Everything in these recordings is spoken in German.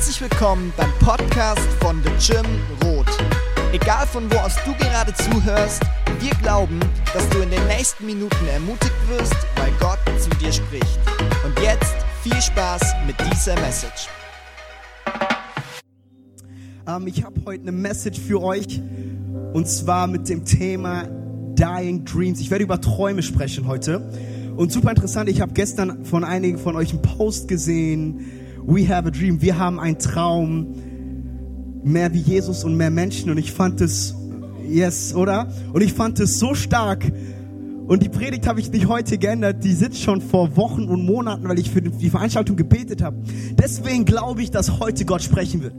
Herzlich willkommen beim Podcast von The Gym Rot. Egal von wo aus du gerade zuhörst, wir glauben, dass du in den nächsten Minuten ermutigt wirst, weil Gott zu dir spricht. Und jetzt viel Spaß mit dieser Message. Ähm, ich habe heute eine Message für euch und zwar mit dem Thema Dying Dreams. Ich werde über Träume sprechen heute. Und super interessant, ich habe gestern von einigen von euch einen Post gesehen. We have a dream. Wir haben einen Traum. Mehr wie Jesus und mehr Menschen. Und ich fand es, yes, oder? Und ich fand es so stark. Und die Predigt habe ich nicht heute geändert. Die sitzt schon vor Wochen und Monaten, weil ich für die Veranstaltung gebetet habe. Deswegen glaube ich, dass heute Gott sprechen wird.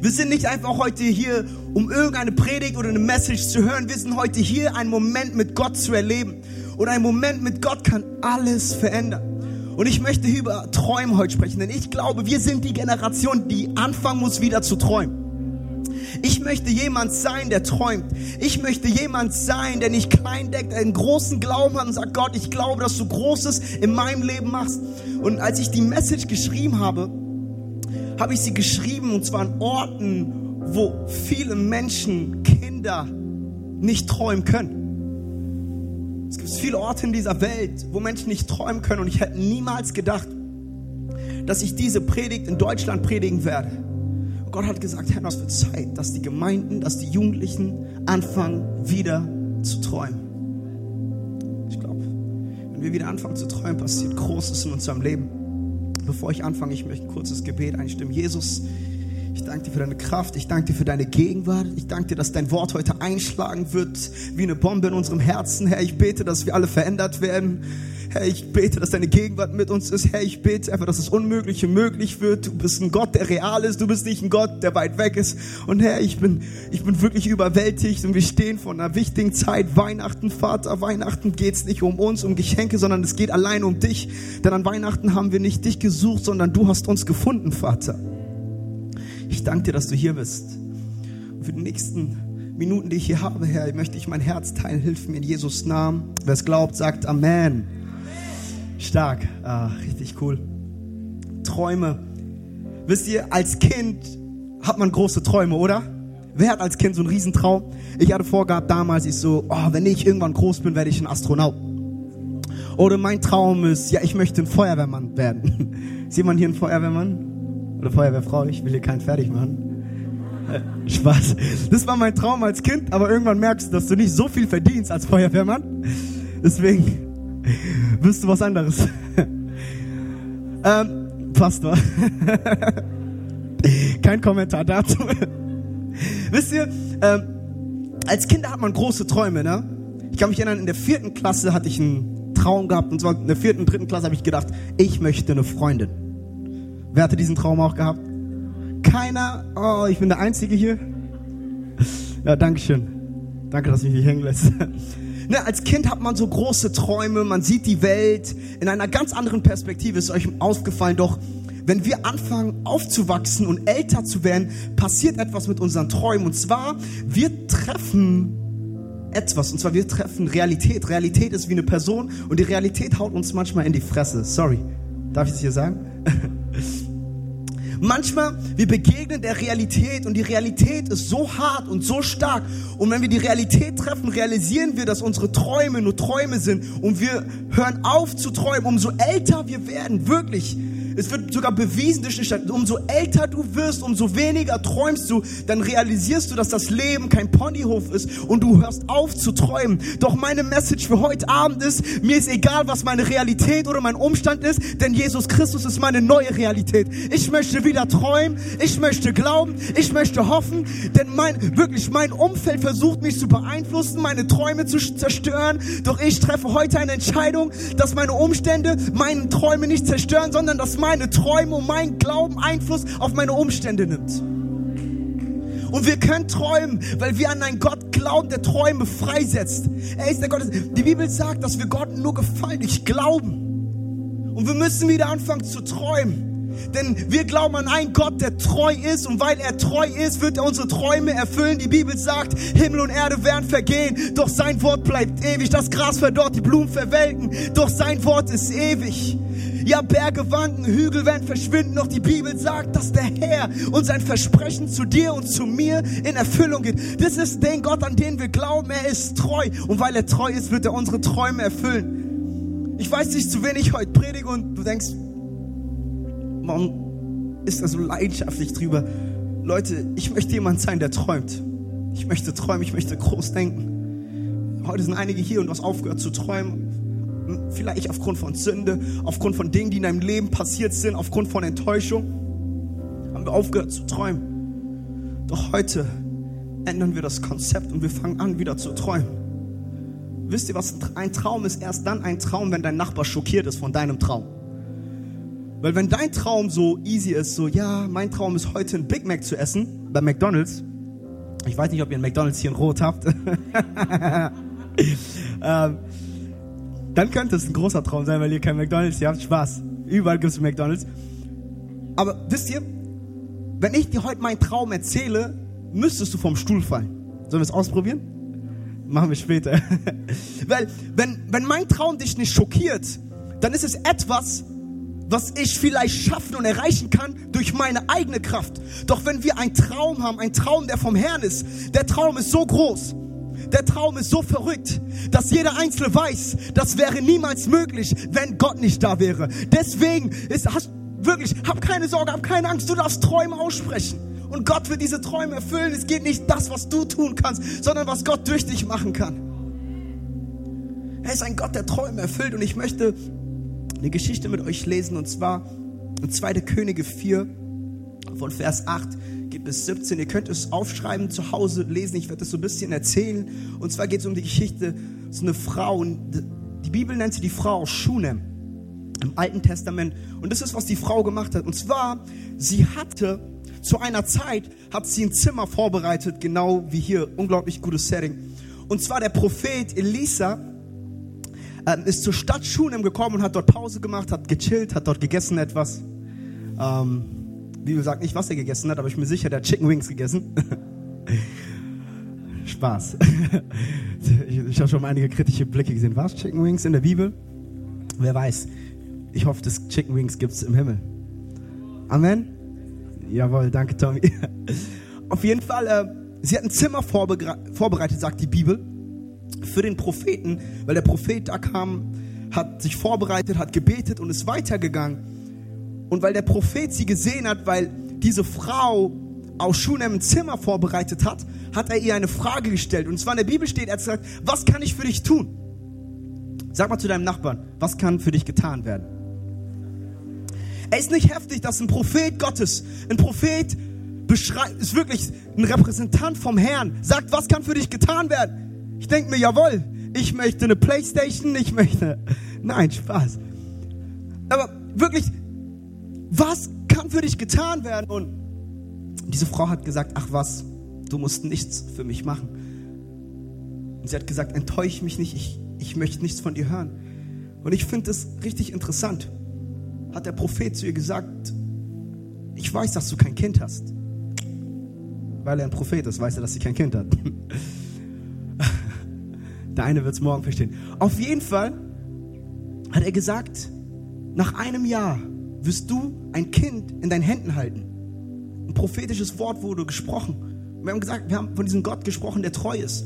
Wir sind nicht einfach heute hier, um irgendeine Predigt oder eine Message zu hören. Wir sind heute hier, einen Moment mit Gott zu erleben. Und ein Moment mit Gott kann alles verändern. Und ich möchte über Träume heute sprechen, denn ich glaube, wir sind die Generation, die anfangen muss, wieder zu träumen. Ich möchte jemand sein, der träumt. Ich möchte jemand sein, der nicht klein deckt, der einen großen Glauben hat und sagt, Gott, ich glaube, dass du Großes in meinem Leben machst. Und als ich die Message geschrieben habe, habe ich sie geschrieben und zwar an Orten, wo viele Menschen, Kinder nicht träumen können. Es gibt viele Orte in dieser Welt, wo Menschen nicht träumen können und ich hätte niemals gedacht, dass ich diese Predigt in Deutschland predigen werde. Und Gott hat gesagt, Herr, es wird Zeit, dass die Gemeinden, dass die Jugendlichen anfangen, wieder zu träumen. Ich glaube, wenn wir wieder anfangen zu träumen, passiert Großes in unserem Leben. Bevor ich anfange, ich möchte ein kurzes Gebet einstimmen. Jesus, ich danke dir für deine Kraft. Ich danke dir für deine Gegenwart. Ich danke dir, dass dein Wort heute einschlagen wird wie eine Bombe in unserem Herzen. Herr, ich bete, dass wir alle verändert werden. Herr, ich bete, dass deine Gegenwart mit uns ist. Herr, ich bete einfach, dass das Unmögliche möglich wird. Du bist ein Gott, der real ist. Du bist nicht ein Gott, der weit weg ist. Und Herr, ich bin, ich bin wirklich überwältigt und wir stehen vor einer wichtigen Zeit. Weihnachten, Vater, Weihnachten geht's nicht um uns, um Geschenke, sondern es geht allein um dich. Denn an Weihnachten haben wir nicht dich gesucht, sondern du hast uns gefunden, Vater. Ich danke dir, dass du hier bist. Und für die nächsten Minuten, die ich hier habe, Herr, möchte ich mein Herz teilen. Hilf mir in Jesus Namen. Wer es glaubt, sagt Amen. Stark. Ah, richtig cool. Träume. Wisst ihr, als Kind hat man große Träume, oder? Wer hat als Kind so einen Riesentraum? Ich hatte vorgehabt damals, ich so, oh, wenn ich irgendwann groß bin, werde ich ein Astronaut. Oder mein Traum ist, ja, ich möchte ein Feuerwehrmann werden. Ist jemand hier ein Feuerwehrmann? Oder Feuerwehrfrau, ich will hier keinen fertig machen. Spaß. Das war mein Traum als Kind, aber irgendwann merkst du, dass du nicht so viel verdienst als Feuerwehrmann. Deswegen wirst du was anderes. ähm, Pastor. Kein Kommentar dazu. Wisst ihr, ähm, als Kinder hat man große Träume, ne? Ich kann mich erinnern, in der vierten Klasse hatte ich einen Traum gehabt, und zwar in der vierten, dritten Klasse habe ich gedacht, ich möchte eine Freundin. Wer hatte diesen Traum auch gehabt? Keiner. Oh, ich bin der Einzige hier. Ja, danke schön. Danke, dass mich hier hängen lässt. Ne, als Kind hat man so große Träume, man sieht die Welt in einer ganz anderen Perspektive. Ist euch aufgefallen, doch wenn wir anfangen aufzuwachsen und älter zu werden, passiert etwas mit unseren Träumen. Und zwar, wir treffen etwas. Und zwar, wir treffen Realität. Realität ist wie eine Person und die Realität haut uns manchmal in die Fresse. Sorry. Darf ich das hier sagen? Manchmal, wir begegnen der Realität und die Realität ist so hart und so stark. Und wenn wir die Realität treffen, realisieren wir, dass unsere Träume nur Träume sind und wir hören auf zu träumen. Umso älter wir werden, wirklich, es wird sogar bewiesen durch die Stadt. Umso älter du wirst, umso weniger träumst du, dann realisierst du, dass das Leben kein Ponyhof ist und du hörst auf zu träumen. Doch meine Message für heute Abend ist, mir ist egal, was meine Realität oder mein Umstand ist, denn Jesus Christus ist meine neue Realität. Ich möchte wieder träumen, ich möchte glauben, ich möchte hoffen, denn mein, wirklich, mein Umfeld versucht mich zu beeinflussen, meine Träume zu zerstören. Doch ich treffe heute eine Entscheidung, dass meine Umstände meine Träume nicht zerstören, sondern dass meine Träume und mein Glauben Einfluss auf meine Umstände nimmt. Und wir können träumen, weil wir an einen Gott glauben, der Träume freisetzt. Er ist der Gott. Die Bibel sagt, dass wir Gott nur gefallen durch Glauben. Und wir müssen wieder anfangen zu träumen. Denn wir glauben an einen Gott, der treu ist und weil er treu ist, wird er unsere Träume erfüllen. Die Bibel sagt, Himmel und Erde werden vergehen, doch sein Wort bleibt ewig. Das Gras verdorrt, die Blumen verwelken, doch sein Wort ist ewig. Ja, Berge wanken, Hügel werden verschwinden, doch die Bibel sagt, dass der Herr und sein Versprechen zu dir und zu mir in Erfüllung geht. Das ist den Gott, an den wir glauben. Er ist treu. Und weil er treu ist, wird er unsere Träume erfüllen. Ich weiß nicht, zu wenig heute predige und du denkst, warum ist er so leidenschaftlich drüber? Leute, ich möchte jemand sein, der träumt. Ich möchte träumen, ich möchte groß denken. Heute sind einige hier und du hast aufgehört zu träumen. Vielleicht aufgrund von Sünde, aufgrund von Dingen, die in deinem Leben passiert sind, aufgrund von Enttäuschung. Haben wir aufgehört zu träumen. Doch heute ändern wir das Konzept und wir fangen an, wieder zu träumen. Wisst ihr, was ein Traum ist? Erst dann ein Traum, wenn dein Nachbar schockiert ist von deinem Traum. Weil wenn dein Traum so easy ist, so, ja, mein Traum ist heute ein Big Mac zu essen bei McDonald's, ich weiß nicht, ob ihr einen McDonalds hier in Rot habt. ähm, dann könnte es ein großer Traum sein, weil ihr kein McDonalds hier habt. Spaß. Überall gibt es McDonalds. Aber wisst ihr, wenn ich dir heute meinen Traum erzähle, müsstest du vom Stuhl fallen. Sollen wir es ausprobieren? Machen wir später. weil, wenn, wenn mein Traum dich nicht schockiert, dann ist es etwas, was ich vielleicht schaffen und erreichen kann durch meine eigene Kraft. Doch wenn wir einen Traum haben, einen Traum, der vom Herrn ist, der Traum ist so groß, der Traum ist so verrückt, dass jeder Einzelne weiß, das wäre niemals möglich, wenn Gott nicht da wäre. Deswegen ist, hast, wirklich, hab keine Sorge, hab keine Angst, du darfst Träume aussprechen. Und Gott wird diese Träume erfüllen. Es geht nicht das, was du tun kannst, sondern was Gott durch dich machen kann. Er ist ein Gott, der Träume erfüllt. Und ich möchte eine Geschichte mit euch lesen und zwar in 2. Könige 4 von Vers 8 geht bis 17. Ihr könnt es aufschreiben, zu Hause lesen. Ich werde es so ein bisschen erzählen. Und zwar geht es um die Geschichte, so eine Frau. Die Bibel nennt sie die Frau Schunem im Alten Testament. Und das ist, was die Frau gemacht hat. Und zwar, sie hatte zu einer Zeit, hat sie ein Zimmer vorbereitet, genau wie hier. Unglaublich gutes Setting. Und zwar der Prophet Elisa ähm, ist zur Stadt Schunem gekommen und hat dort Pause gemacht, hat gechillt, hat dort gegessen etwas. Ähm, Bibel sagt nicht, was er gegessen hat, aber ich bin mir sicher, der hat Chicken Wings gegessen. Spaß. ich, ich habe schon mal einige kritische Blicke gesehen. Was? Chicken Wings in der Bibel? Wer weiß. Ich hoffe, dass Chicken Wings gibt es im Himmel. Amen? Jawohl, danke Tommy. Auf jeden Fall, äh, sie hat ein Zimmer vorbereitet, sagt die Bibel für den Propheten, weil der Prophet da kam, hat sich vorbereitet, hat gebetet und ist weitergegangen. Und weil der Prophet sie gesehen hat, weil diese Frau aus Schunem ein Zimmer vorbereitet hat, hat er ihr eine Frage gestellt. Und zwar in der Bibel steht, er hat gesagt, was kann ich für dich tun? Sag mal zu deinem Nachbarn, was kann für dich getan werden? Er ist nicht heftig, dass ein Prophet Gottes, ein Prophet beschreibt, ist wirklich ein Repräsentant vom Herrn, sagt, was kann für dich getan werden? Ich denke mir, jawohl, ich möchte eine Playstation, ich möchte. Nein, Spaß. Aber wirklich, was kann für dich getan werden? Und diese Frau hat gesagt, ach was, du musst nichts für mich machen. Und sie hat gesagt, enttäusche mich nicht, ich, ich möchte nichts von dir hören. Und ich finde es richtig interessant. Hat der Prophet zu ihr gesagt, ich weiß, dass du kein Kind hast. Weil er ein Prophet ist, weiß er, dass sie kein Kind hat. Der eine wird es morgen verstehen. Auf jeden Fall hat er gesagt, nach einem Jahr wirst du ein Kind in deinen Händen halten. Ein prophetisches Wort wurde gesprochen. Wir haben gesagt, wir haben von diesem Gott gesprochen, der treu ist.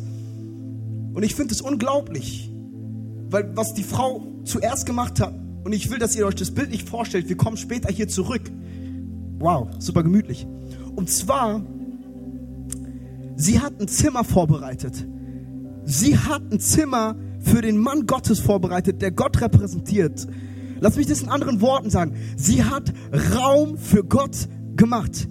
Und ich finde es unglaublich, weil was die Frau zuerst gemacht hat, und ich will, dass ihr euch das Bild nicht vorstellt, wir kommen später hier zurück. Wow, super gemütlich. Und zwar, sie hat ein Zimmer vorbereitet Sie hat ein Zimmer für den Mann Gottes vorbereitet, der Gott repräsentiert. Lass mich das in anderen Worten sagen. Sie hat Raum für Gott gemacht.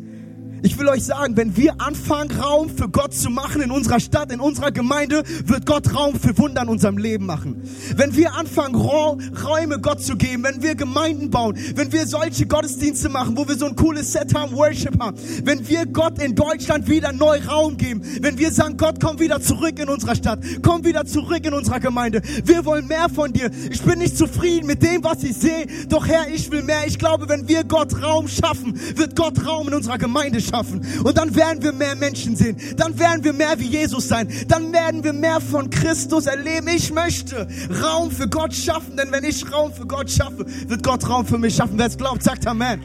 Ich will euch sagen, wenn wir anfangen, Raum für Gott zu machen in unserer Stadt, in unserer Gemeinde, wird Gott Raum für Wunder in unserem Leben machen. Wenn wir anfangen, Räume Gott zu geben, wenn wir Gemeinden bauen, wenn wir solche Gottesdienste machen, wo wir so ein cooles Set haben, Worship haben, wenn wir Gott in Deutschland wieder neu Raum geben, wenn wir sagen, Gott, komm wieder zurück in unserer Stadt, komm wieder zurück in unserer Gemeinde. Wir wollen mehr von dir. Ich bin nicht zufrieden mit dem, was ich sehe, doch Herr, ich will mehr. Ich glaube, wenn wir Gott Raum schaffen, wird Gott Raum in unserer Gemeinde schaffen schaffen. Und dann werden wir mehr Menschen sehen. Dann werden wir mehr wie Jesus sein. Dann werden wir mehr von Christus erleben. Ich möchte Raum für Gott schaffen, denn wenn ich Raum für Gott schaffe, wird Gott Raum für mich schaffen. Wer es glaubt, sagt Amen.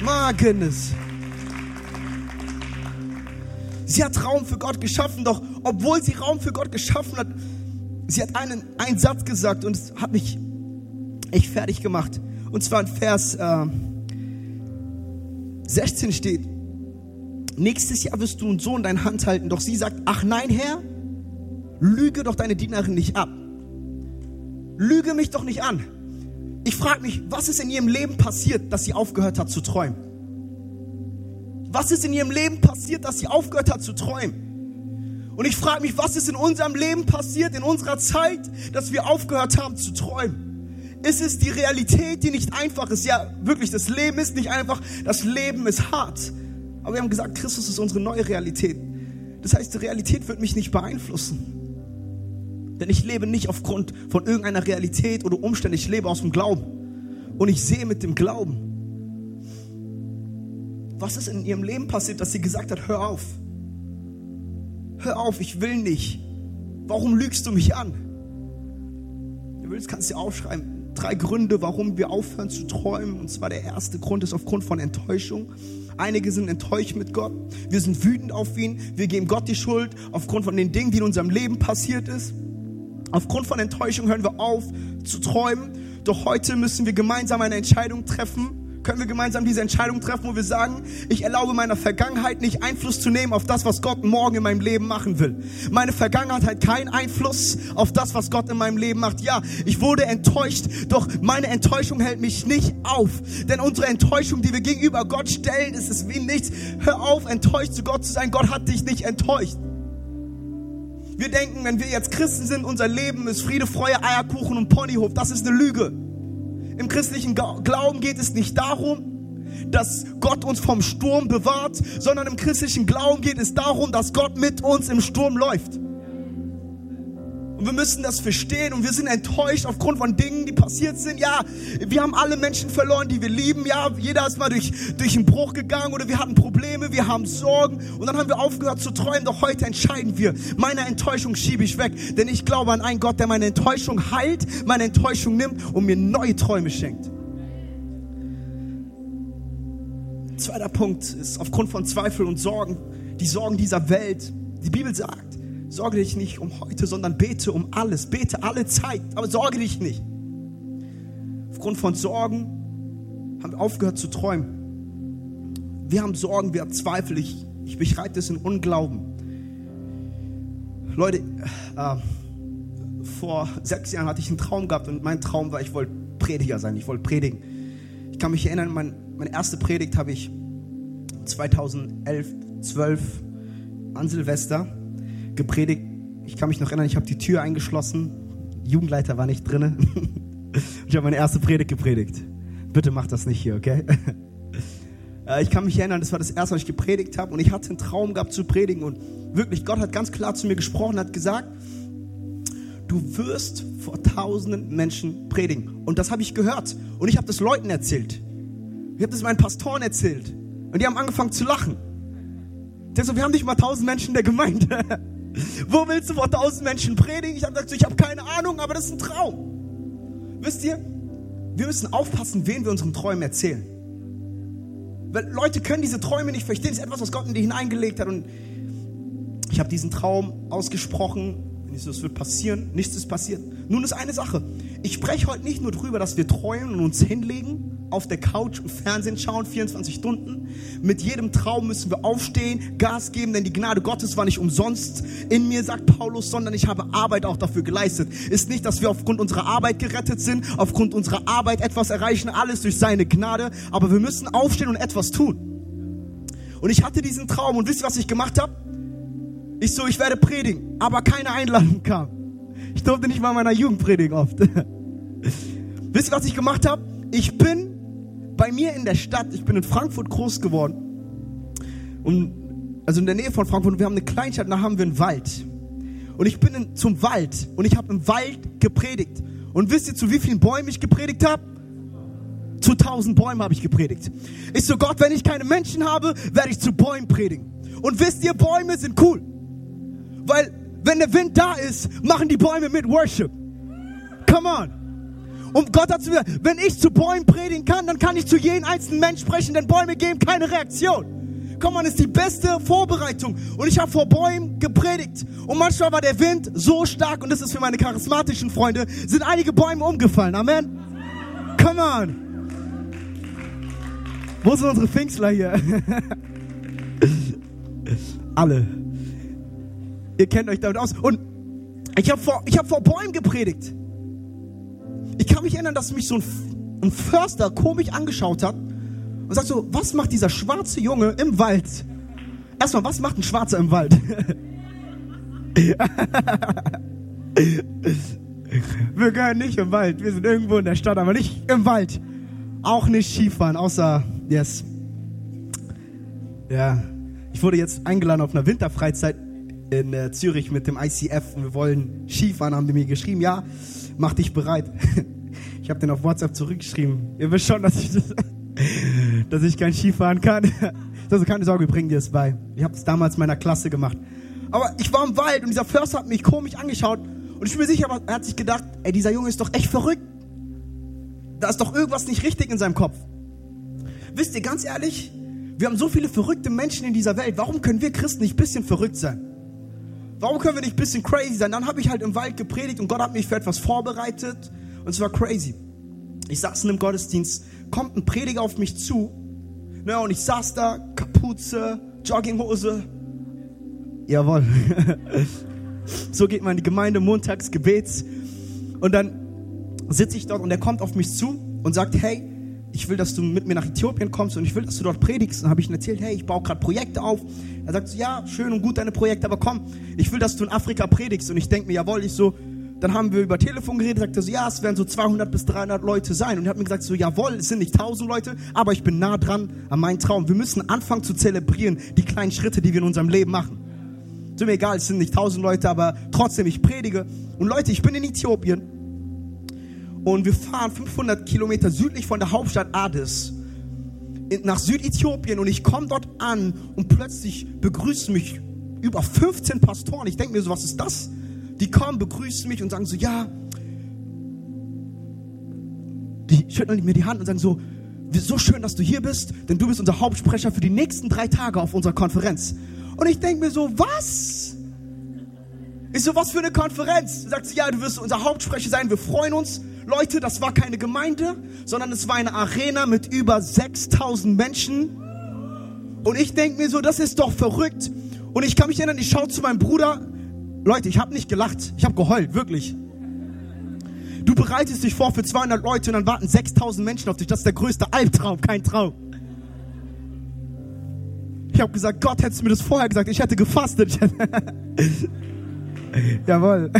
My goodness. Sie hat Raum für Gott geschaffen, doch obwohl sie Raum für Gott geschaffen hat, sie hat einen, einen Satz gesagt und es hat mich echt fertig gemacht. Und zwar in Vers äh, 16 steht, nächstes Jahr wirst du einen Sohn in deine Hand halten. Doch sie sagt, ach nein, Herr, lüge doch deine Dienerin nicht ab. Lüge mich doch nicht an. Ich frage mich, was ist in ihrem Leben passiert, dass sie aufgehört hat zu träumen? Was ist in ihrem Leben passiert, dass sie aufgehört hat zu träumen? Und ich frage mich, was ist in unserem Leben passiert, in unserer Zeit, dass wir aufgehört haben zu träumen? Ist es die Realität, die nicht einfach ist? Ja, wirklich, das Leben ist nicht einfach, das Leben ist hart. Aber wir haben gesagt, Christus ist unsere neue Realität. Das heißt, die Realität wird mich nicht beeinflussen. Denn ich lebe nicht aufgrund von irgendeiner Realität oder Umständen, ich lebe aus dem Glauben. Und ich sehe mit dem Glauben. Was ist in ihrem Leben passiert, dass sie gesagt hat, hör auf. Hör auf, ich will nicht. Warum lügst du mich an? Du willst, kannst du aufschreiben drei Gründe, warum wir aufhören zu träumen. Und zwar der erste Grund ist aufgrund von Enttäuschung. Einige sind enttäuscht mit Gott. Wir sind wütend auf ihn. Wir geben Gott die Schuld aufgrund von den Dingen, die in unserem Leben passiert ist. Aufgrund von Enttäuschung hören wir auf zu träumen. Doch heute müssen wir gemeinsam eine Entscheidung treffen können wir gemeinsam diese Entscheidung treffen, wo wir sagen, ich erlaube meiner Vergangenheit nicht Einfluss zu nehmen auf das, was Gott morgen in meinem Leben machen will. Meine Vergangenheit hat keinen Einfluss auf das, was Gott in meinem Leben macht. Ja, ich wurde enttäuscht, doch meine Enttäuschung hält mich nicht auf. Denn unsere Enttäuschung, die wir gegenüber Gott stellen, ist es wie nichts. Hör auf, enttäuscht zu Gott zu sein. Gott hat dich nicht enttäuscht. Wir denken, wenn wir jetzt Christen sind, unser Leben ist Friede, Freude, Eierkuchen und Ponyhof. Das ist eine Lüge. Im christlichen Glauben geht es nicht darum, dass Gott uns vom Sturm bewahrt, sondern im christlichen Glauben geht es darum, dass Gott mit uns im Sturm läuft. Und wir müssen das verstehen und wir sind enttäuscht aufgrund von Dingen, die passiert sind. Ja, wir haben alle Menschen verloren, die wir lieben. Ja, jeder ist mal durch, durch einen Bruch gegangen oder wir hatten Probleme, wir haben Sorgen und dann haben wir aufgehört zu träumen. Doch heute entscheiden wir, meine Enttäuschung schiebe ich weg, denn ich glaube an einen Gott, der meine Enttäuschung heilt, meine Enttäuschung nimmt und mir neue Träume schenkt. Zweiter Punkt ist aufgrund von Zweifel und Sorgen, die Sorgen dieser Welt. Die Bibel sagt, Sorge dich nicht um heute, sondern bete um alles. Bete alle Zeit, aber sorge dich nicht. Aufgrund von Sorgen haben wir aufgehört zu träumen. Wir haben Sorgen, wir haben Zweifel. Ich, ich beschreibe das in Unglauben. Leute, äh, vor sechs Jahren hatte ich einen Traum gehabt und mein Traum war, ich wollte Prediger sein, ich wollte predigen. Ich kann mich erinnern, mein, meine erste Predigt habe ich 2011, 12 an Silvester gepredigt. Ich kann mich noch erinnern, ich habe die Tür eingeschlossen. Jugendleiter war nicht drinne. ich habe meine erste Predigt gepredigt. Bitte mach das nicht hier, okay? Äh, ich kann mich erinnern, das war das erste, was ich gepredigt habe und ich hatte einen Traum gehabt zu predigen und wirklich, Gott hat ganz klar zu mir gesprochen, hat gesagt, du wirst vor tausenden Menschen predigen. Und das habe ich gehört und ich habe das Leuten erzählt. Ich habe das meinen Pastoren erzählt und die haben angefangen zu lachen. Deshalb, wir haben nicht mal tausend Menschen in der Gemeinde. Wo willst du vor tausend Menschen predigen? Ich habe gesagt, ich habe keine Ahnung, aber das ist ein Traum. Wisst ihr, wir müssen aufpassen, wen wir unseren Träumen erzählen. Weil Leute können diese Träume nicht verstehen. Das ist etwas, was Gott in die hineingelegt hat. Und ich habe diesen Traum ausgesprochen. Ich so, es wird passieren. Nichts ist passiert. Nun ist eine Sache. Ich spreche heute nicht nur darüber, dass wir träumen und uns hinlegen auf der Couch und Fernsehen schauen, 24 Stunden. Mit jedem Traum müssen wir aufstehen, Gas geben, denn die Gnade Gottes war nicht umsonst in mir, sagt Paulus, sondern ich habe Arbeit auch dafür geleistet. Ist nicht, dass wir aufgrund unserer Arbeit gerettet sind, aufgrund unserer Arbeit etwas erreichen, alles durch seine Gnade, aber wir müssen aufstehen und etwas tun. Und ich hatte diesen Traum und wisst ihr, was ich gemacht habe? Ich so, ich werde predigen, aber keine Einladung kam. Ich durfte nicht mal meiner Jugend predigen oft. wisst ihr, was ich gemacht habe? Ich bin bei mir in der Stadt, ich bin in Frankfurt groß geworden. Und, also in der Nähe von Frankfurt, wir haben eine Kleinstadt, da haben wir einen Wald. Und ich bin in, zum Wald und ich habe im Wald gepredigt. Und wisst ihr, zu wie vielen Bäumen ich gepredigt habe? zu tausend Bäumen habe ich gepredigt. Ich so, Gott, wenn ich keine Menschen habe, werde ich zu Bäumen predigen. Und wisst ihr, Bäume sind cool. Weil, wenn der Wind da ist, machen die Bäume mit Worship. Come on. Und Gott hat zu mir, wenn ich zu Bäumen predigen kann, dann kann ich zu jedem einzelnen Mensch sprechen, denn Bäume geben keine Reaktion. Komm on, ist die beste Vorbereitung. Und ich habe vor Bäumen gepredigt. Und manchmal war der Wind so stark, und das ist für meine charismatischen Freunde, sind einige Bäume umgefallen. Amen. Come on. Wo sind unsere Pfingstler hier? Alle. Ihr kennt euch damit aus. Und ich habe vor, hab vor Bäumen gepredigt. Ich kann mich erinnern, dass mich so ein, ein Förster komisch angeschaut hat und sagt so, was macht dieser schwarze Junge im Wald? Erstmal, was macht ein Schwarzer im Wald? wir gehören nicht im Wald. Wir sind irgendwo in der Stadt, aber nicht im Wald. Auch nicht Skifahren, außer, yes. Ja, ich wurde jetzt eingeladen auf einer Winterfreizeit in äh, Zürich mit dem ICF und wir wollen Skifahren, haben die mir geschrieben, ja, mach dich bereit. Ich habe den auf WhatsApp zurückgeschrieben. Ihr wisst schon, dass ich, dass ich kein Skifahren kann. Also keine Sorge, wir bringen dir es bei. Ich habe es damals in meiner Klasse gemacht. Aber ich war im Wald und dieser Förster hat mich komisch angeschaut und ich bin mir sicher, er hat sich gedacht, ey, dieser Junge ist doch echt verrückt. Da ist doch irgendwas nicht richtig in seinem Kopf. Wisst ihr, ganz ehrlich, wir haben so viele verrückte Menschen in dieser Welt. Warum können wir Christen nicht ein bisschen verrückt sein? Warum können wir nicht ein bisschen crazy sein? Dann habe ich halt im Wald gepredigt und Gott hat mich für etwas vorbereitet und es war crazy. Ich saß in einem Gottesdienst, kommt ein Prediger auf mich zu, ne, und ich saß da, Kapuze, Jogginghose. Jawohl. so geht man in die Gemeinde montags Gebets. Und dann sitze ich dort und er kommt auf mich zu und sagt, hey, ich will, dass du mit mir nach Äthiopien kommst und ich will, dass du dort predigst. Und habe ich ihm erzählt, hey, ich baue gerade Projekte auf. Er sagt ja, schön und gut deine Projekte, aber komm, ich will, dass du in Afrika predigst. Und ich denke mir, jawohl, ich so, dann haben wir über Telefon geredet, sagte so, ja, es werden so 200 bis 300 Leute sein. Und er hat mir gesagt so, jawohl, es sind nicht 1000 Leute, aber ich bin nah dran an meinem Traum. Wir müssen anfangen zu zelebrieren, die kleinen Schritte, die wir in unserem Leben machen. Ist mir egal, es sind nicht 1000 Leute, aber trotzdem, ich predige. Und Leute, ich bin in Äthiopien und wir fahren 500 Kilometer südlich von der Hauptstadt Addis nach Südäthiopien und ich komme dort an und plötzlich begrüßen mich über 15 Pastoren. Ich denke mir so, was ist das? Die kommen, begrüßen mich und sagen so, ja. Die schütteln mir die Hand und sagen so, so schön, dass du hier bist, denn du bist unser Hauptsprecher für die nächsten drei Tage auf unserer Konferenz. Und ich denke mir so, was? Ich so, was für eine Konferenz? Sagt sie, ja, du wirst unser Hauptsprecher sein, wir freuen uns. Leute, das war keine Gemeinde, sondern es war eine Arena mit über 6000 Menschen. Und ich denke mir so, das ist doch verrückt. Und ich kann mich erinnern, ich schaue zu meinem Bruder, Leute, ich habe nicht gelacht, ich habe geheult, wirklich. Du bereitest dich vor für 200 Leute und dann warten 6000 Menschen auf dich. Das ist der größte Albtraum, kein Traum. Ich habe gesagt, Gott, hättest du mir das vorher gesagt, ich hätte gefastet. Jawohl.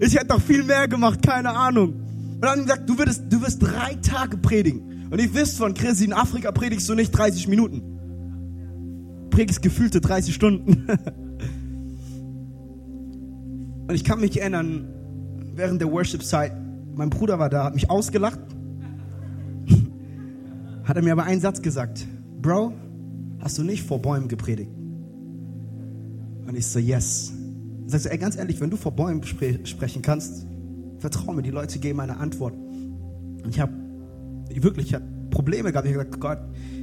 Ich hätte noch viel mehr gemacht, keine Ahnung. Und dann haben gesagt, du, würdest, du wirst drei Tage predigen. Und ich wisst von Chris, in Afrika predigst du nicht 30 Minuten. Predigst gefühlte 30 Stunden. Und ich kann mich erinnern, während der Worship-Zeit, mein Bruder war da, hat mich ausgelacht. hat er mir aber einen Satz gesagt. Bro, hast du nicht vor Bäumen gepredigt? Und ich so, yes. Sagst du, ey, ganz ehrlich, wenn du vor Bäumen spre sprechen kannst, vertrau mir, die Leute geben eine Antwort. Und ich habe wirklich ich hab Probleme gehabt. Ich habe gesagt, Gott,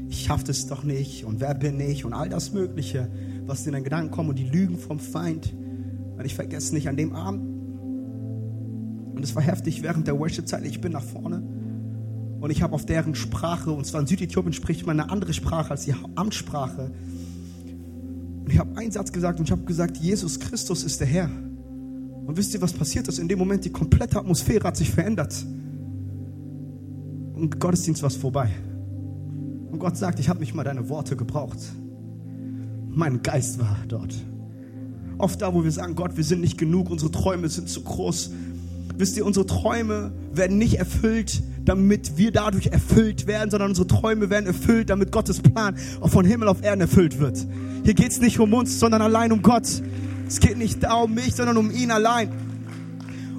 ich schaffe das doch nicht und wer bin ich und all das Mögliche, was in deinen Gedanken kommt und die Lügen vom Feind. Und ich vergesse nicht an dem Abend. Und es war heftig während der Worship-Zeit. Ich bin nach vorne und ich habe auf deren Sprache, und zwar in Südäthiopien spricht man eine andere Sprache als die Amtssprache. Und ich habe einen Satz gesagt und ich habe gesagt, Jesus Christus ist der Herr. Und wisst ihr, was passiert ist? In dem Moment, die komplette Atmosphäre hat sich verändert. Und Gottesdienst war vorbei. Und Gott sagt, ich habe nicht mal deine Worte gebraucht. Mein Geist war dort. Oft da, wo wir sagen, Gott, wir sind nicht genug, unsere Träume sind zu groß. Wisst ihr, unsere Träume werden nicht erfüllt, damit wir dadurch erfüllt werden, sondern unsere Träume werden erfüllt, damit Gottes Plan von Himmel auf Erden erfüllt wird. Hier geht es nicht um uns, sondern allein um Gott. Es geht nicht da um mich, sondern um ihn allein.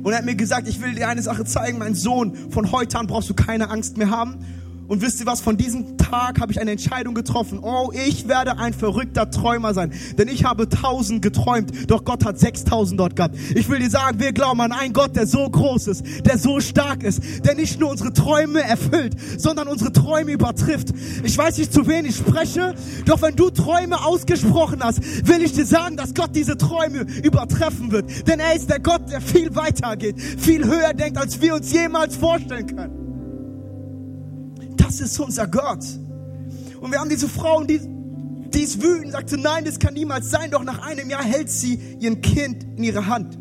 Und er hat mir gesagt, ich will dir eine Sache zeigen, mein Sohn, von heute an brauchst du keine Angst mehr haben. Und wisst ihr was, von diesem Tag habe ich eine Entscheidung getroffen. Oh, ich werde ein verrückter Träumer sein. Denn ich habe tausend geträumt, doch Gott hat sechstausend dort gehabt. Ich will dir sagen, wir glauben an einen Gott, der so groß ist, der so stark ist, der nicht nur unsere Träume erfüllt, sondern unsere Träume übertrifft. Ich weiß nicht, zu wen ich spreche, doch wenn du Träume ausgesprochen hast, will ich dir sagen, dass Gott diese Träume übertreffen wird. Denn er ist der Gott, der viel weiter geht, viel höher denkt, als wir uns jemals vorstellen können. Das ist unser Gott. Und wir haben diese Frau, die, die ist wütend, sagte, nein, das kann niemals sein. Doch nach einem Jahr hält sie ihr Kind in ihre Hand.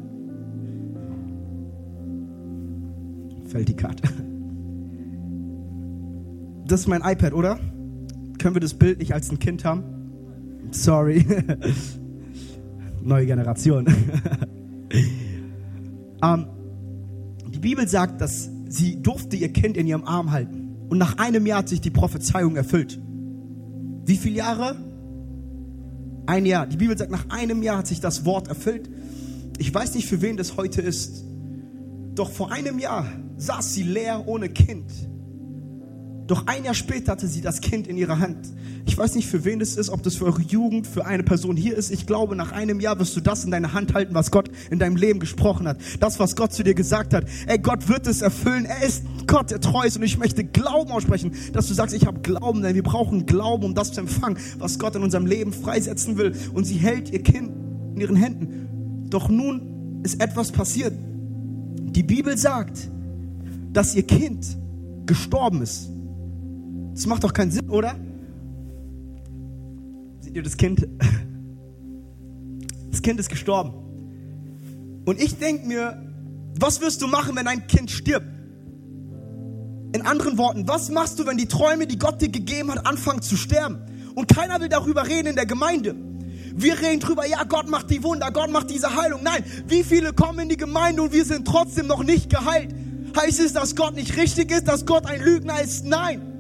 Fällt die Karte. Das ist mein iPad, oder? Können wir das Bild nicht als ein Kind haben? Sorry. Neue Generation. um, die Bibel sagt, dass sie durfte ihr Kind in ihrem Arm halten. Und nach einem Jahr hat sich die Prophezeiung erfüllt. Wie viele Jahre? Ein Jahr. Die Bibel sagt, nach einem Jahr hat sich das Wort erfüllt. Ich weiß nicht, für wen das heute ist. Doch vor einem Jahr saß sie leer ohne Kind. Doch ein Jahr später hatte sie das Kind in ihrer Hand. Ich weiß nicht, für wen das ist, ob das für eure Jugend, für eine Person hier ist. Ich glaube, nach einem Jahr wirst du das in deine Hand halten, was Gott in deinem Leben gesprochen hat. Das, was Gott zu dir gesagt hat. Ey, Gott wird es erfüllen. Er ist Gott, der treu ist. Und ich möchte Glauben aussprechen, dass du sagst, ich habe Glauben, denn wir brauchen Glauben, um das zu empfangen, was Gott in unserem Leben freisetzen will. Und sie hält ihr Kind in ihren Händen. Doch nun ist etwas passiert. Die Bibel sagt, dass ihr Kind gestorben ist. Das macht doch keinen Sinn, oder? Seht ihr das Kind? Das Kind ist gestorben. Und ich denke mir, was wirst du machen, wenn dein Kind stirbt? In anderen Worten, was machst du, wenn die Träume, die Gott dir gegeben hat, anfangen zu sterben? Und keiner will darüber reden in der Gemeinde. Wir reden drüber, ja, Gott macht die Wunder, Gott macht diese Heilung. Nein, wie viele kommen in die Gemeinde und wir sind trotzdem noch nicht geheilt? Heißt es, dass Gott nicht richtig ist, dass Gott ein Lügner ist? Nein.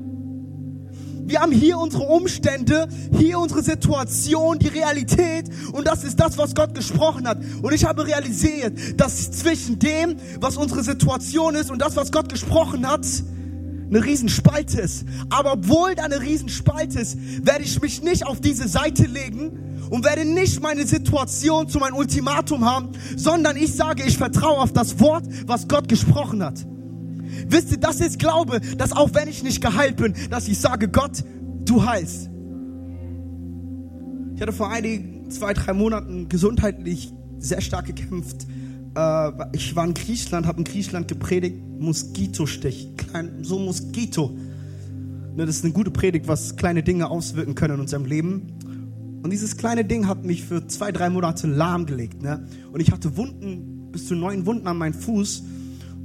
Wir haben hier unsere Umstände, hier unsere Situation, die Realität und das ist das, was Gott gesprochen hat. Und ich habe realisiert, dass zwischen dem, was unsere Situation ist und das, was Gott gesprochen hat, eine Riesenspalte ist. Aber obwohl da eine Riesenspalte ist, werde ich mich nicht auf diese Seite legen und werde nicht meine Situation zu meinem Ultimatum haben, sondern ich sage, ich vertraue auf das Wort, was Gott gesprochen hat. Wisst ihr, das ist Glaube, dass auch wenn ich nicht geheilt bin, dass ich sage, Gott, du heilst. Ich hatte vor einigen zwei, drei Monaten gesundheitlich sehr stark gekämpft. Äh, ich war in Griechenland, habe in Griechenland gepredigt, Moskitostich, so Moskito. Ne, das ist eine gute Predigt, was kleine Dinge auswirken können in unserem Leben. Und dieses kleine Ding hat mich für zwei, drei Monate lahmgelegt. Ne? Und ich hatte Wunden, bis zu neun Wunden an meinem Fuß.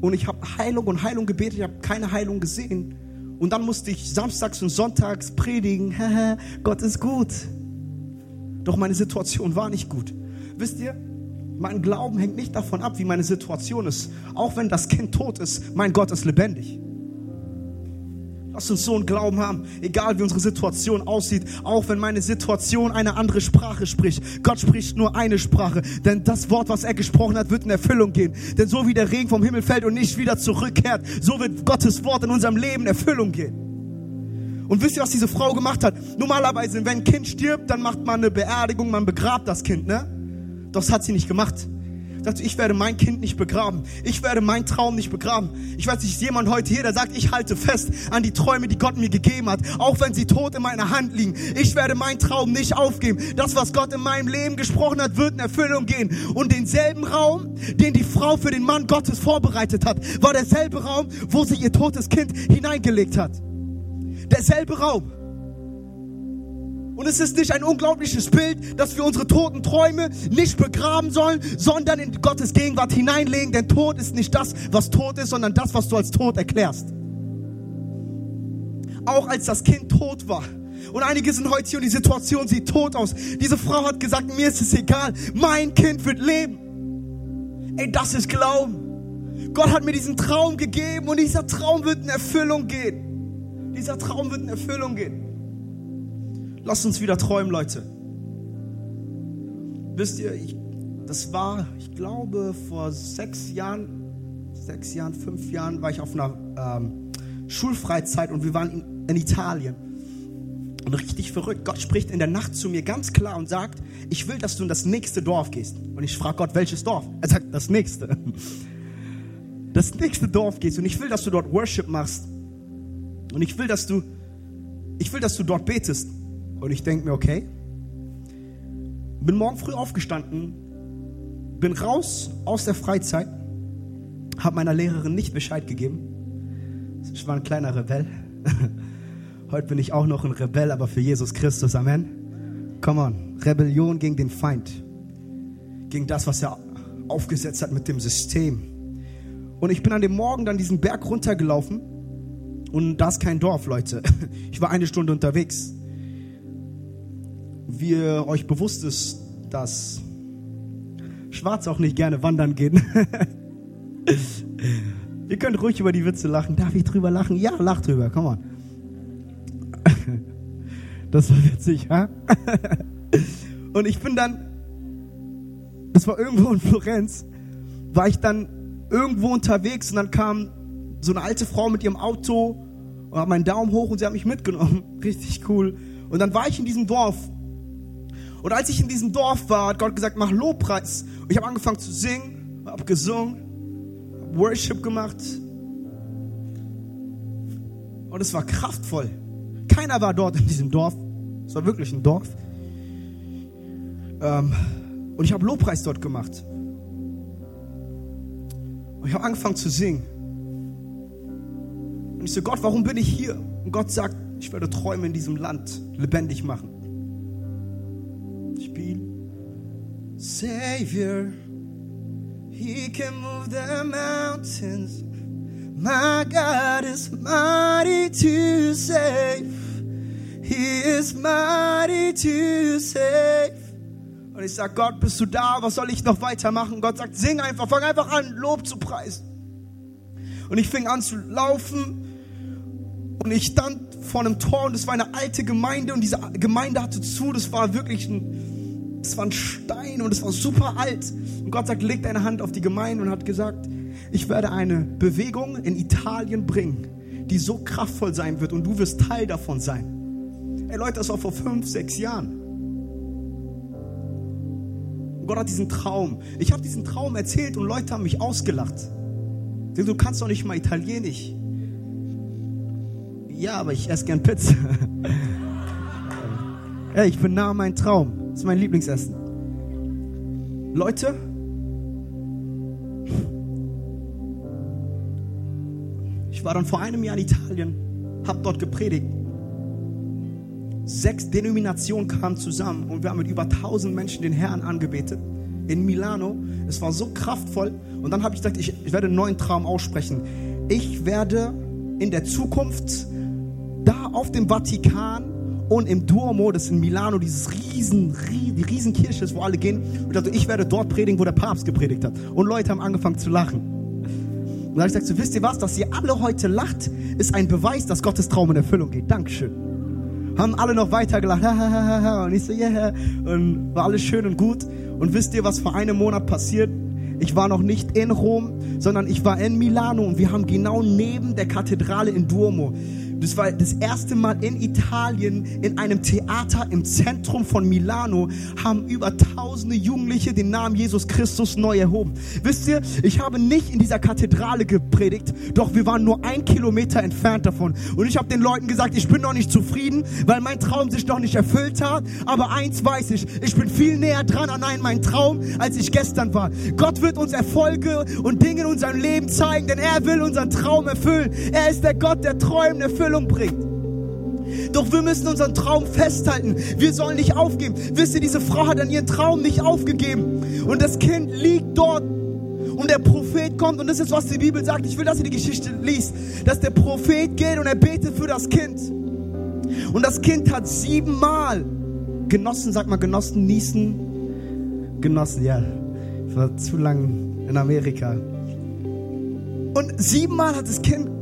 Und ich habe Heilung und Heilung gebetet, ich habe keine Heilung gesehen. Und dann musste ich samstags und sonntags predigen, Gott ist gut. Doch meine Situation war nicht gut. Wisst ihr, mein Glauben hängt nicht davon ab, wie meine Situation ist. Auch wenn das Kind tot ist, mein Gott ist lebendig. Lass uns so einen Glauben haben, egal wie unsere Situation aussieht, auch wenn meine Situation eine andere Sprache spricht. Gott spricht nur eine Sprache, denn das Wort, was er gesprochen hat, wird in Erfüllung gehen. Denn so wie der Regen vom Himmel fällt und nicht wieder zurückkehrt, so wird Gottes Wort in unserem Leben in Erfüllung gehen. Und wisst ihr, was diese Frau gemacht hat? Normalerweise, wenn ein Kind stirbt, dann macht man eine Beerdigung, man begrabt das Kind, ne? Das hat sie nicht gemacht sagst ich werde mein Kind nicht begraben. Ich werde meinen Traum nicht begraben. Ich weiß nicht, ist jemand heute hier, der sagt, ich halte fest an die Träume, die Gott mir gegeben hat, auch wenn sie tot in meiner Hand liegen. Ich werde meinen Traum nicht aufgeben. Das, was Gott in meinem Leben gesprochen hat, wird in Erfüllung gehen. Und denselben Raum, den die Frau für den Mann Gottes vorbereitet hat, war derselbe Raum, wo sie ihr totes Kind hineingelegt hat. Derselbe Raum. Und es ist nicht ein unglaubliches Bild, dass wir unsere toten Träume nicht begraben sollen, sondern in Gottes Gegenwart hineinlegen. Denn Tod ist nicht das, was tot ist, sondern das, was du als tot erklärst. Auch als das Kind tot war. Und einige sind heute hier und die Situation sieht tot aus. Diese Frau hat gesagt, mir ist es egal, mein Kind wird leben. Ey, das ist Glauben. Gott hat mir diesen Traum gegeben und dieser Traum wird in Erfüllung gehen. Dieser Traum wird in Erfüllung gehen. Lasst uns wieder träumen, Leute. Wisst ihr, ich, das war, ich glaube, vor sechs Jahren sechs Jahren, fünf Jahren, war ich auf einer ähm, Schulfreizeit und wir waren in, in Italien. Und richtig verrückt. Gott spricht in der Nacht zu mir ganz klar und sagt, ich will, dass du in das nächste Dorf gehst. Und ich frage Gott, welches Dorf? Er sagt, das nächste. Das nächste Dorf gehst und ich will, dass du dort Worship machst. Und ich will, dass du, ich will, dass du dort betest. Und ich denke mir, okay. Bin morgen früh aufgestanden, bin raus aus der Freizeit, habe meiner Lehrerin nicht Bescheid gegeben. Ich war ein kleiner Rebell. Heute bin ich auch noch ein Rebell, aber für Jesus Christus. Amen. Come on. Rebellion gegen den Feind. Gegen das, was er aufgesetzt hat mit dem System. Und ich bin an dem Morgen dann diesen Berg runtergelaufen. Und da ist kein Dorf, Leute. Ich war eine Stunde unterwegs. Wie euch bewusst ist, dass Schwarz auch nicht gerne wandern gehen. Ihr könnt ruhig über die Witze lachen. Darf ich drüber lachen? Ja, lach drüber. Come on. Das war witzig, ha? Und ich bin dann, das war irgendwo in Florenz, war ich dann irgendwo unterwegs und dann kam so eine alte Frau mit ihrem Auto und hat meinen Daumen hoch und sie hat mich mitgenommen. Richtig cool. Und dann war ich in diesem Dorf. Und als ich in diesem Dorf war, hat Gott gesagt, mach Lobpreis. Und ich habe angefangen zu singen, habe gesungen, hab Worship gemacht. Und es war kraftvoll. Keiner war dort in diesem Dorf. Es war wirklich ein Dorf. Ähm, und ich habe Lobpreis dort gemacht. Und ich habe angefangen zu singen. Und ich so, Gott, warum bin ich hier? Und Gott sagt, ich werde Träume in diesem Land lebendig machen. Spiel. Savior, He can move the mountains. My God is mighty to save. He is mighty to save. Und ich sag, Gott, bist du da? Was soll ich noch weitermachen? Gott sagt, sing einfach, fang einfach an, Lob zu preisen. Und ich fing an zu laufen und ich stand vor einem Tor und es war eine alte Gemeinde und diese Gemeinde hatte zu, das war wirklich ein, das war ein Stein und es war super alt. Und Gott sagt, leg deine Hand auf die Gemeinde und hat gesagt, ich werde eine Bewegung in Italien bringen, die so kraftvoll sein wird und du wirst Teil davon sein. Ey Leute, das war vor fünf, sechs Jahren. Gott hat diesen Traum. Ich habe diesen Traum erzählt und Leute haben mich ausgelacht. Du kannst doch nicht mal Italienisch. Ja, aber ich esse gern Pizza. Ey, ich bin nah an meinem Traum. Das ist mein Lieblingsessen. Leute, ich war dann vor einem Jahr in Italien, habe dort gepredigt Sechs Denominationen kamen zusammen und wir haben mit über 1000 Menschen den Herrn angebetet. In Milano. Es war so kraftvoll. Und dann habe ich gesagt, ich, ich werde einen neuen Traum aussprechen. Ich werde in der Zukunft da auf dem Vatikan und im Duomo, das in Milano, dieses riesen, die Riesenkirche ist, wo alle gehen. Und ich dachte, ich werde dort predigen, wo der Papst gepredigt hat. Und Leute haben angefangen zu lachen. Und dann habe ich gesagt, so, wisst ihr was, dass ihr alle heute lacht, ist ein Beweis, dass Gottes Traum in Erfüllung geht. Dankeschön haben alle noch weiter gelacht. Und ich so, yeah. Und war alles schön und gut. Und wisst ihr, was vor einem Monat passiert? Ich war noch nicht in Rom, sondern ich war in Milano und wir haben genau neben der Kathedrale in Duomo das war das erste Mal in Italien in einem Theater im Zentrum von Milano haben über tausende Jugendliche den Namen Jesus Christus neu erhoben. Wisst ihr, ich habe nicht in dieser Kathedrale gepredigt, doch wir waren nur ein Kilometer entfernt davon. Und ich habe den Leuten gesagt, ich bin noch nicht zufrieden, weil mein Traum sich noch nicht erfüllt hat. Aber eins weiß ich, ich bin viel näher dran an meinen Traum, als ich gestern war. Gott wird uns Erfolge und Dinge in unserem Leben zeigen, denn er will unseren Traum erfüllen. Er ist der Gott, der Träume erfüllt Erfüllung bringt. Doch wir müssen unseren Traum festhalten. Wir sollen nicht aufgeben. Wisst ihr, diese Frau hat an ihren Traum nicht aufgegeben. Und das Kind liegt dort. Und der Prophet kommt. Und das ist, was die Bibel sagt. Ich will, dass ihr die Geschichte liest. Dass der Prophet geht und er betet für das Kind. Und das Kind hat siebenmal genossen, sag mal genossen, niesen. Genossen, ja. Ich war zu lang in Amerika. Und siebenmal hat das Kind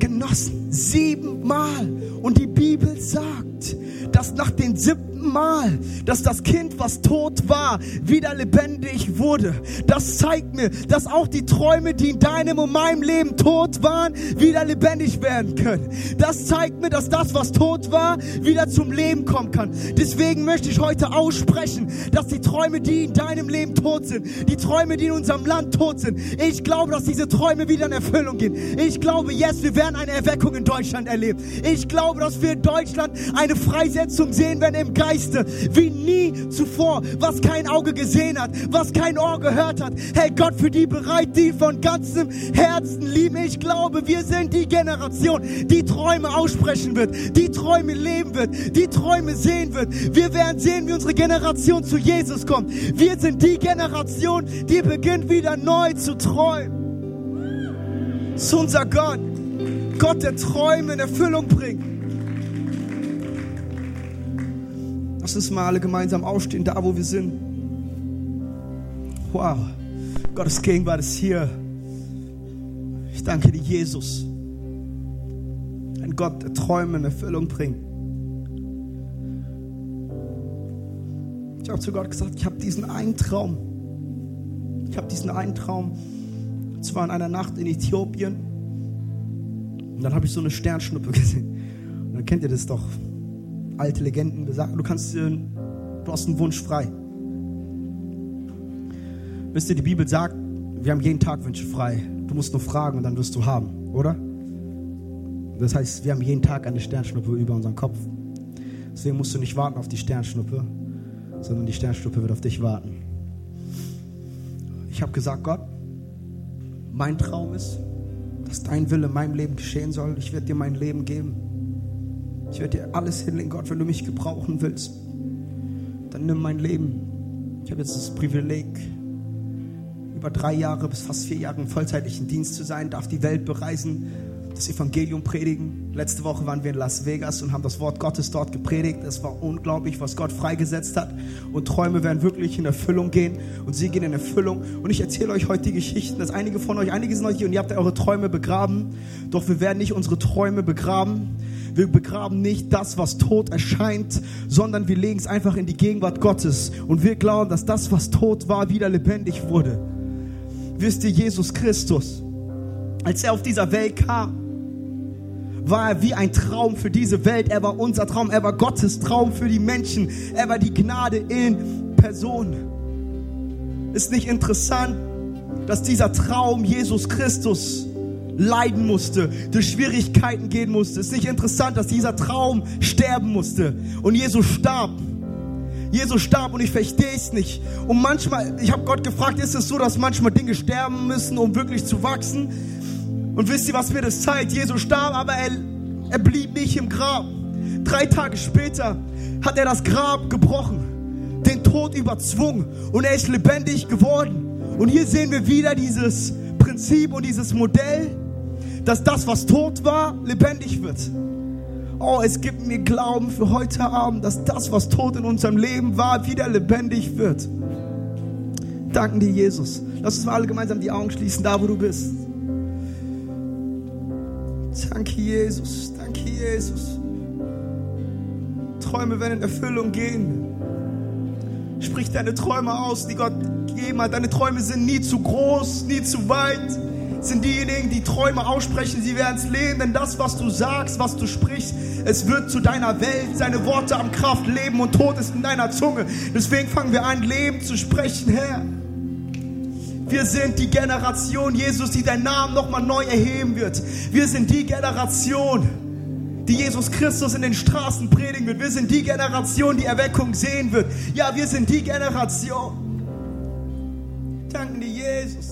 genossen. Siebenmal. Und die Bibel sagt, dass nach den siebten Mal, dass das Kind, was tot war, wieder lebendig wurde. Das zeigt mir, dass auch die Träume, die in deinem und meinem Leben tot waren, wieder lebendig werden können. Das zeigt mir, dass das, was tot war, wieder zum Leben kommen kann. Deswegen möchte ich heute aussprechen, dass die Träume, die in deinem Leben tot sind, die Träume, die in unserem Land tot sind, ich glaube, dass diese Träume wieder in Erfüllung gehen. Ich glaube, yes, wir werden eine Erweckung in Deutschland erleben. Ich glaube, dass wir in Deutschland eine Freisetzung sehen werden im Geist Geiste wie nie zuvor, was kein Auge gesehen hat, was kein Ohr gehört hat. Hey Gott, für die bereit, die von ganzem Herzen lieben. Ich glaube, wir sind die Generation, die Träume aussprechen wird, die Träume leben wird, die Träume sehen wird. Wir werden sehen, wie unsere Generation zu Jesus kommt. Wir sind die Generation, die beginnt wieder neu zu träumen. Das ist unser Gott. Gott, der Träume in Erfüllung bringt. Lass uns mal alle gemeinsam aufstehen, da wo wir sind. Wow, Gottes Gegenwart ist hier. Ich danke dir, Jesus. Ein Gott, der Träume in Erfüllung bringt. Ich habe zu Gott gesagt, ich habe diesen einen Traum. Ich habe diesen einen Traum. Und zwar in einer Nacht in Äthiopien. Und dann habe ich so eine Sternschnuppe gesehen. Und dann kennt ihr das doch alte Legenden besagen, du kannst, du hast einen Wunsch frei. Wisst ihr, die Bibel sagt, wir haben jeden Tag Wünsche frei. Du musst nur fragen und dann wirst du haben, oder? Das heißt, wir haben jeden Tag eine Sternschnuppe über unserem Kopf. Deswegen musst du nicht warten auf die Sternschnuppe, sondern die Sternschnuppe wird auf dich warten. Ich habe gesagt, Gott, mein Traum ist, dass dein Wille in meinem Leben geschehen soll. Ich werde dir mein Leben geben. Ich werde dir alles hinlegen, Gott, wenn du mich gebrauchen willst. Dann nimm mein Leben. Ich habe jetzt das Privileg, über drei Jahre bis fast vier Jahre im vollzeitlichen Dienst zu sein, darf die Welt bereisen, das Evangelium predigen. Letzte Woche waren wir in Las Vegas und haben das Wort Gottes dort gepredigt. Es war unglaublich, was Gott freigesetzt hat. Und Träume werden wirklich in Erfüllung gehen und sie gehen in Erfüllung. Und ich erzähle euch heute die Geschichten, dass einige von euch, einige sind euch hier und ihr habt eure Träume begraben. Doch wir werden nicht unsere Träume begraben. Wir begraben nicht das, was tot erscheint, sondern wir legen es einfach in die Gegenwart Gottes. Und wir glauben, dass das, was tot war, wieder lebendig wurde. Wisst ihr, Jesus Christus, als er auf dieser Welt kam, war er wie ein Traum für diese Welt. Er war unser Traum. Er war Gottes Traum für die Menschen. Er war die Gnade in Person. Ist nicht interessant, dass dieser Traum Jesus Christus leiden musste, durch Schwierigkeiten gehen musste. Ist nicht interessant, dass dieser Traum sterben musste und Jesus starb. Jesus starb und ich verstehe es nicht. Und manchmal, ich habe Gott gefragt, ist es so, dass manchmal Dinge sterben müssen, um wirklich zu wachsen? Und wisst ihr, was mir das zeigt? Jesus starb, aber er, er blieb nicht im Grab. Drei Tage später hat er das Grab gebrochen, den Tod überzwungen und er ist lebendig geworden. Und hier sehen wir wieder dieses Prinzip und dieses Modell dass das, was tot war, lebendig wird. Oh, es gibt mir Glauben für heute Abend, dass das, was tot in unserem Leben war, wieder lebendig wird. Danken dir, Jesus. Lass uns mal alle gemeinsam die Augen schließen, da wo du bist. Danke, Jesus. Danke, Jesus. Träume werden in Erfüllung gehen. Sprich deine Träume aus, die Gott gegeben hat. Deine Träume sind nie zu groß, nie zu weit sind diejenigen, die Träume aussprechen, sie werden es leben, denn das, was du sagst, was du sprichst, es wird zu deiner Welt. Seine Worte haben Kraft, Leben und Tod ist in deiner Zunge. Deswegen fangen wir an, Leben zu sprechen, Herr. Wir sind die Generation, Jesus, die deinen Namen nochmal neu erheben wird. Wir sind die Generation, die Jesus Christus in den Straßen predigen wird. Wir sind die Generation, die Erweckung sehen wird. Ja, wir sind die Generation. Danke dir, Jesus.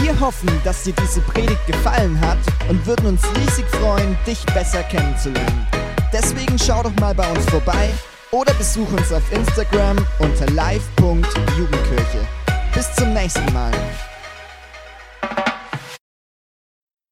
Wir hoffen, dass dir diese Predigt gefallen hat und würden uns riesig freuen, dich besser kennenzulernen. Deswegen schau doch mal bei uns vorbei oder besuch uns auf Instagram unter live.jugendkirche. Bis zum nächsten Mal.